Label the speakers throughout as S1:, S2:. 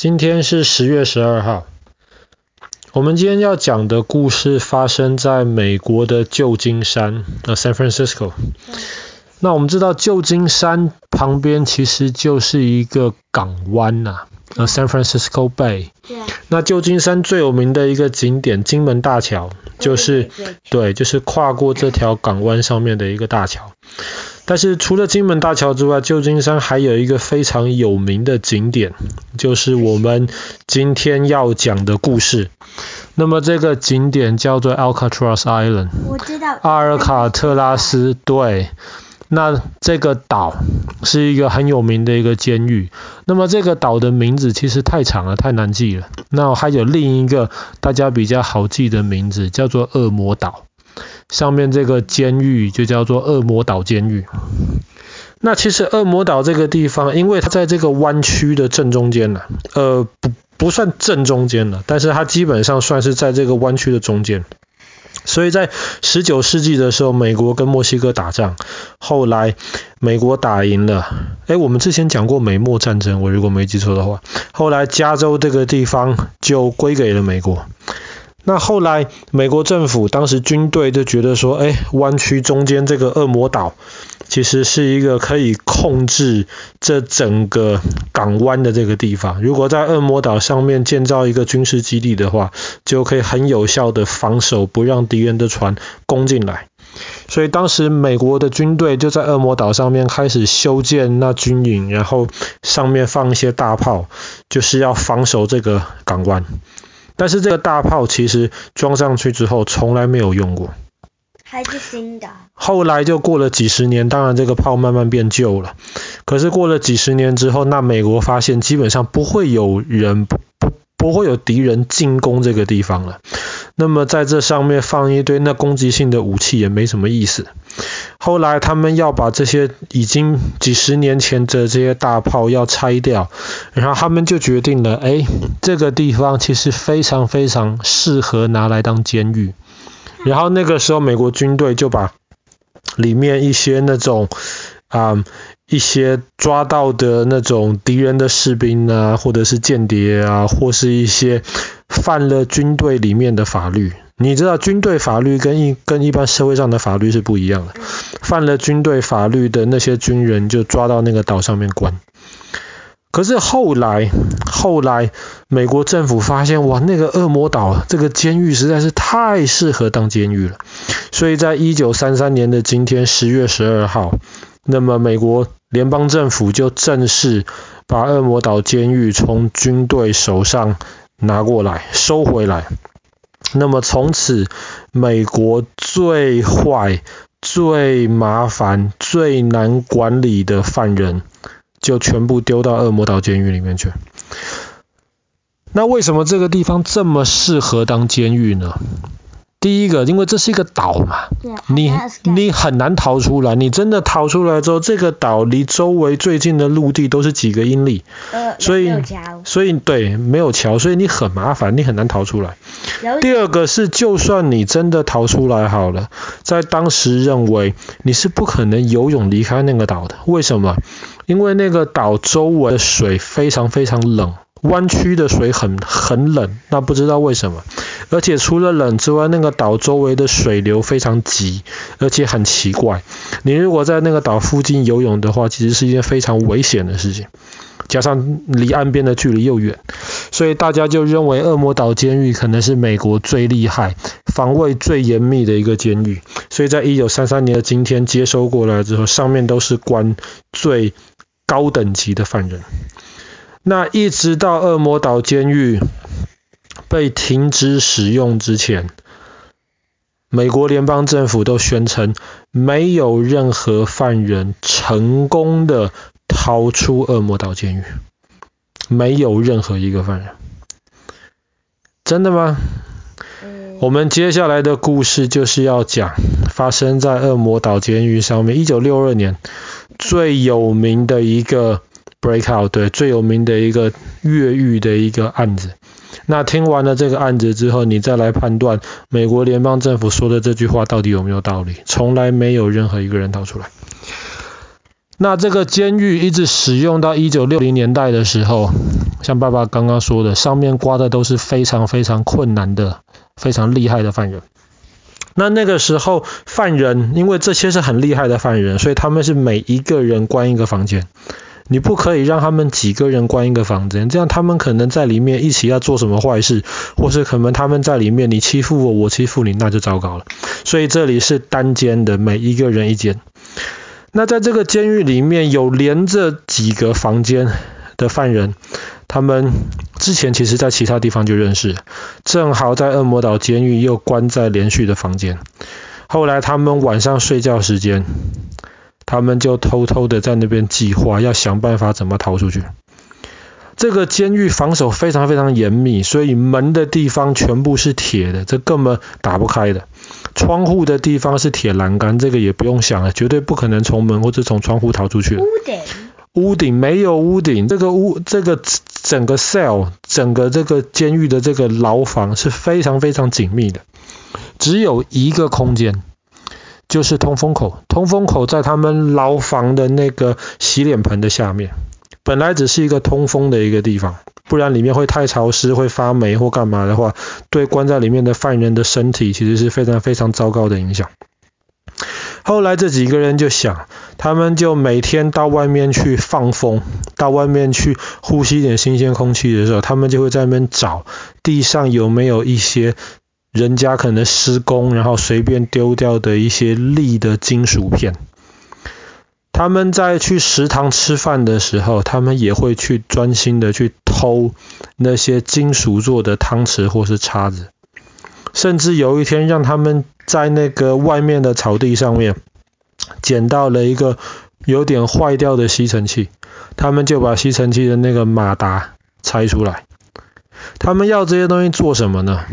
S1: 今天是十月十二号。我们今天要讲的故事发生在美国的旧金山，呃，San Francisco。那我们知道旧金山旁边其实就是一个港湾呐，呃，San Francisco Bay。那旧金山最有名的一个景点金门大桥，就是对，就是跨过这条港湾上面的一个大桥。但是除了金门大桥之外，旧金山还有一个非常有名的景点，就是我们今天要讲的故事。那么这个景点叫做 Alcatraz Island，
S2: 我知道。
S1: 阿尔卡特拉斯，对。那这个岛是一个很有名的一个监狱。那么这个岛的名字其实太长了，太难记了。那还有另一个大家比较好记的名字，叫做恶魔岛。上面这个监狱就叫做恶魔岛监狱。那其实恶魔岛这个地方，因为它在这个湾区的正中间呢，呃，不不算正中间了，但是它基本上算是在这个湾区的中间。所以在十九世纪的时候，美国跟墨西哥打仗，后来美国打赢了。诶，我们之前讲过美墨战争，我如果没记错的话，后来加州这个地方就归给了美国。那后来，美国政府当时军队就觉得说，哎，湾区中间这个恶魔岛，其实是一个可以控制这整个港湾的这个地方。如果在恶魔岛上面建造一个军事基地的话，就可以很有效的防守，不让敌人的船攻进来。所以当时美国的军队就在恶魔岛上面开始修建那军营，然后上面放一些大炮，就是要防守这个港湾。但是这个大炮其实装上去之后从来没有用过，
S2: 还是新的。
S1: 后来就过了几十年，当然这个炮慢慢变旧了。可是过了几十年之后，那美国发现基本上不会有人不不不会有敌人进攻这个地方了。那么在这上面放一堆那攻击性的武器也没什么意思。后来他们要把这些已经几十年前的这些大炮要拆掉，然后他们就决定了，哎，这个地方其实非常非常适合拿来当监狱。然后那个时候美国军队就把里面一些那种啊、一些抓到的那种敌人的士兵啊，或者是间谍啊，或是一些犯了军队里面的法律。你知道军队法律跟一跟一般社会上的法律是不一样的。犯了军队法律的那些军人就抓到那个岛上面关。可是后来，后来美国政府发现，哇，那个恶魔岛这个监狱实在是太适合当监狱了。所以在一九三三年的今天，十月十二号，那么美国联邦政府就正式把恶魔岛监狱从军队手上拿过来，收回来。那么从此，美国最坏、最麻烦、最难管理的犯人，就全部丢到恶魔岛监狱里面去。那为什么这个地方这么适合当监狱呢？第一个，因为这是一个岛嘛，你你很难逃出来。你真的逃出来之后，这个岛离周围最近的陆地都是几个英里，呃所以所以对，没有桥，所以你很麻烦，你很难逃出来。第二个是，就算你真的逃出来好了，在当时认为你是不可能游泳离开那个岛的。为什么？因为那个岛周围的水非常非常冷。弯曲的水很很冷，那不知道为什么。而且除了冷之外，那个岛周围的水流非常急，而且很奇怪。你如果在那个岛附近游泳的话，其实是一件非常危险的事情。加上离岸边的距离又远，所以大家就认为恶魔岛监狱可能是美国最厉害、防卫最严密的一个监狱。所以在一九三三年的今天接收过来之后，上面都是关最高等级的犯人。那一直到恶魔岛监狱被停止使用之前，美国联邦政府都宣称没有任何犯人成功的逃出恶魔岛监狱，没有任何一个犯人。真的吗？我们接下来的故事就是要讲发生在恶魔岛监狱上面，一九六二年最有名的一个。Breakout 对，最有名的一个越狱的一个案子。那听完了这个案子之后，你再来判断美国联邦政府说的这句话到底有没有道理？从来没有任何一个人逃出来。那这个监狱一直使用到一九六零年代的时候，像爸爸刚刚说的，上面挂的都是非常非常困难的、非常厉害的犯人。那那个时候，犯人因为这些是很厉害的犯人，所以他们是每一个人关一个房间。你不可以让他们几个人关一个房间，这样他们可能在里面一起要做什么坏事，或是可能他们在里面你欺负我，我欺负你，那就糟糕了。所以这里是单间的，每一个人一间。那在这个监狱里面有连着几个房间的犯人，他们之前其实在其他地方就认识，正好在恶魔岛监狱又关在连续的房间。后来他们晚上睡觉时间。他们就偷偷的在那边计划，要想办法怎么逃出去。这个监狱防守非常非常严密，所以门的地方全部是铁的，这根本打不开的。窗户的地方是铁栏杆，这个也不用想了，绝对不可能从门或者从窗户逃出去。
S2: 屋顶？
S1: 屋顶没有屋顶，这个屋这个整个 cell 整个这个监狱的这个牢房是非常非常紧密的，只有一个空间。就是通风口，通风口在他们牢房的那个洗脸盆的下面，本来只是一个通风的一个地方，不然里面会太潮湿，会发霉或干嘛的话，对关在里面的犯人的身体其实是非常非常糟糕的影响。后来这几个人就想，他们就每天到外面去放风，到外面去呼吸一点新鲜空气的时候，他们就会在那边找地上有没有一些。人家可能施工，然后随便丢掉的一些粒的金属片。他们在去食堂吃饭的时候，他们也会去专心的去偷那些金属做的汤匙或是叉子。甚至有一天，让他们在那个外面的草地上面捡到了一个有点坏掉的吸尘器，他们就把吸尘器的那个马达拆出来。他们要这些东西做什么呢？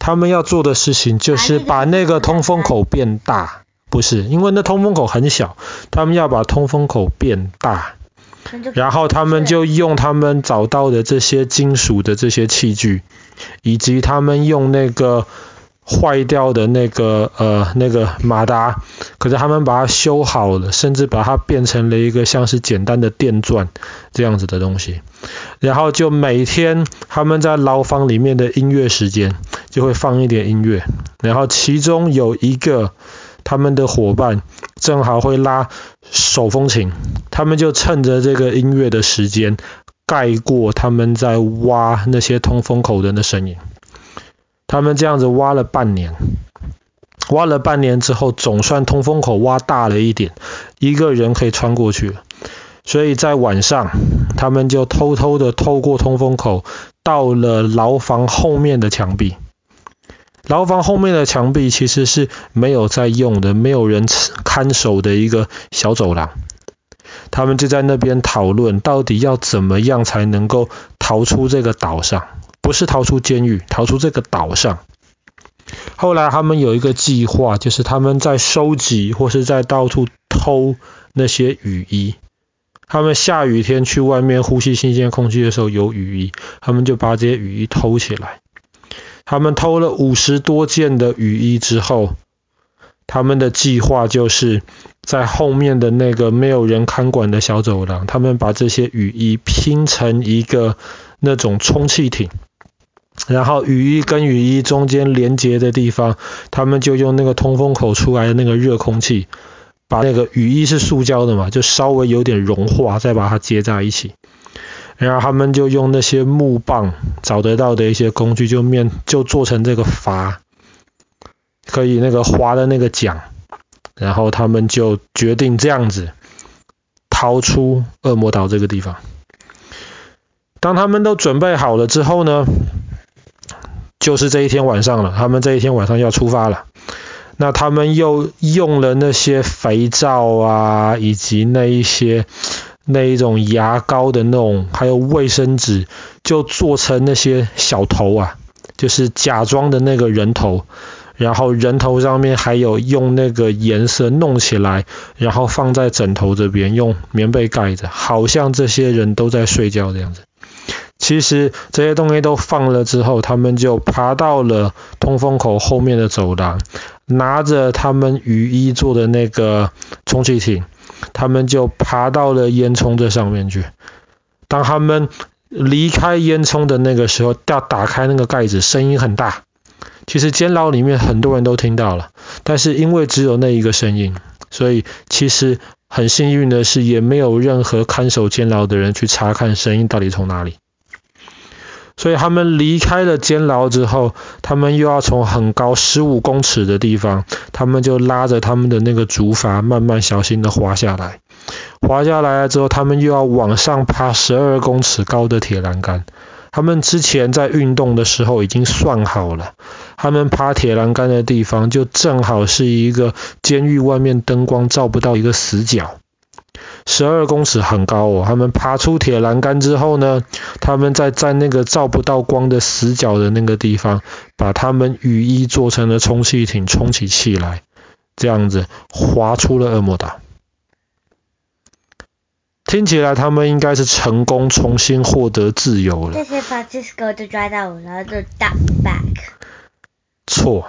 S1: 他们要做的事情就是把那个通风口变大，不是，因为那通风口很小，他们要把通风口变大，然后他们就用他们找到的这些金属的这些器具，以及他们用那个坏掉的那个呃那个马达，可是他们把它修好了，甚至把它变成了一个像是简单的电钻这样子的东西，然后就每天他们在牢房里面的音乐时间。就会放一点音乐，然后其中有一个他们的伙伴正好会拉手风琴，他们就趁着这个音乐的时间盖过他们在挖那些通风口的那声音。他们这样子挖了半年，挖了半年之后，总算通风口挖大了一点，一个人可以穿过去。所以在晚上，他们就偷偷的透过通风口到了牢房后面的墙壁。牢房后面的墙壁其实是没有在用的，没有人看守的一个小走廊。他们就在那边讨论，到底要怎么样才能够逃出这个岛上？不是逃出监狱，逃出这个岛上。后来他们有一个计划，就是他们在收集或是在到处偷那些雨衣。他们下雨天去外面呼吸新鲜空气的时候有雨衣，他们就把这些雨衣偷起来。他们偷了五十多件的雨衣之后，他们的计划就是在后面的那个没有人看管的小走廊，他们把这些雨衣拼成一个那种充气艇，然后雨衣跟雨衣中间连接的地方，他们就用那个通风口出来的那个热空气，把那个雨衣是塑胶的嘛，就稍微有点融化，再把它接在一起。然后他们就用那些木棒找得到的一些工具，就面就做成这个筏，可以那个划的那个桨。然后他们就决定这样子逃出恶魔岛这个地方。当他们都准备好了之后呢，就是这一天晚上了。他们这一天晚上要出发了。那他们又用了那些肥皂啊，以及那一些。那一种牙膏的那种，还有卫生纸，就做成那些小头啊，就是假装的那个人头，然后人头上面还有用那个颜色弄起来，然后放在枕头这边，用棉被盖着，好像这些人都在睡觉这样子。其实这些东西都放了之后，他们就爬到了通风口后面的走廊，拿着他们雨衣做的那个充气艇。他们就爬到了烟囱这上面去。当他们离开烟囱的那个时候，要打开那个盖子，声音很大。其实监牢里面很多人都听到了，但是因为只有那一个声音，所以其实很幸运的是，也没有任何看守监牢的人去查看声音到底从哪里。所以他们离开了监牢之后，他们又要从很高十五公尺的地方，他们就拉着他们的那个竹筏，慢慢小心的滑下来。滑下来了之后，他们又要往上爬十二公尺高的铁栏杆。他们之前在运动的时候已经算好了，他们爬铁栏杆的地方就正好是一个监狱外面灯光照不到一个死角。十二公尺很高哦，他们爬出铁栏杆之后呢，他们在在那个照不到光的死角的那个地方，把他们雨衣做成了充气艇，充起气来，这样子划出了恶魔岛。听起来他们应该是成功重新获得自由了。
S2: 这些 Francisco 都抓到我，然后就 duck back。
S1: 错，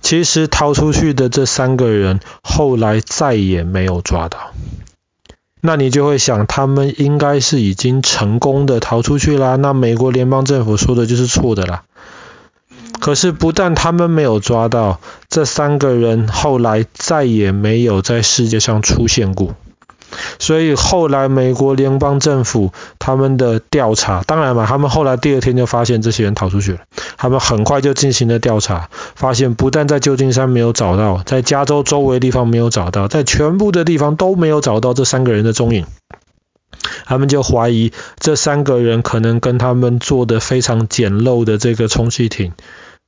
S1: 其实逃出去的这三个人后来再也没有抓到。那你就会想，他们应该是已经成功的逃出去啦。那美国联邦政府说的就是错的啦。可是不但他们没有抓到，这三个人后来再也没有在世界上出现过。所以后来美国联邦政府他们的调查，当然嘛，他们后来第二天就发现这些人逃出去了，他们很快就进行了调查，发现不但在旧金山没有找到，在加州周围地方没有找到，在全部的地方都没有找到这三个人的踪影，他们就怀疑这三个人可能跟他们做的非常简陋的这个充气艇，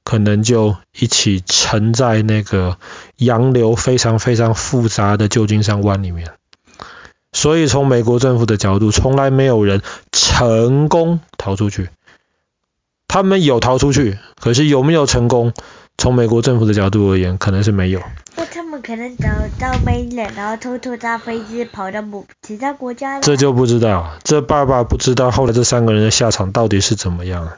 S1: 可能就一起沉在那个洋流非常非常复杂的旧金山湾里面。所以从美国政府的角度，从来没有人成功逃出去。他们有逃出去，可是有没有成功？从美国政府的角度而言，可能是没有。
S2: 那他们可能找到没人，然后偷偷搭飞机跑到某其他国家了。
S1: 这就不知道，这爸爸不知道后来这三个人的下场到底是怎么样。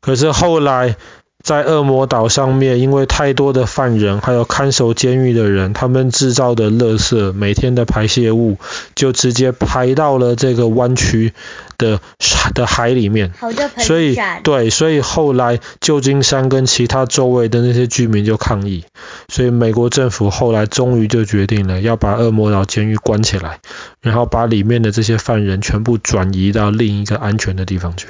S1: 可是后来。在恶魔岛上面，因为太多的犯人，还有看守监狱的人，他们制造的垃圾，每天的排泄物，就直接排到了这个湾区的的海里面。所以，对，所以后来旧金山跟其他周围的那些居民就抗议，所以美国政府后来终于就决定了要把恶魔岛监狱关起来，然后把里面的这些犯人全部转移到另一个安全的地方去。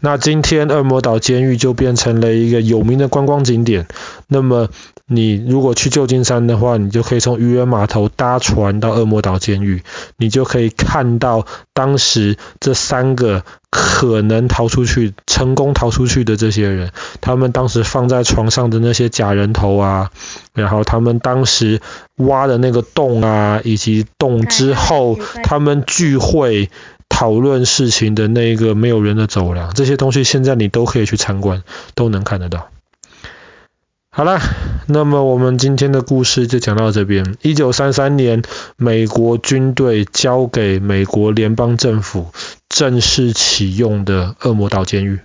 S1: 那今天恶魔岛监狱就变成了一个有名的观光景点。那么你如果去旧金山的话，你就可以从渔人码头搭船到恶魔岛监狱，你就可以看到当时这三个可能逃出去、成功逃出去的这些人，他们当时放在床上的那些假人头啊，然后他们当时挖的那个洞啊，以及洞之后他们聚会。讨论事情的那一个没有人的走廊，这些东西现在你都可以去参观，都能看得到。好了，那么我们今天的故事就讲到这边。一九三三年，美国军队交给美国联邦政府正式启用的恶魔岛监狱。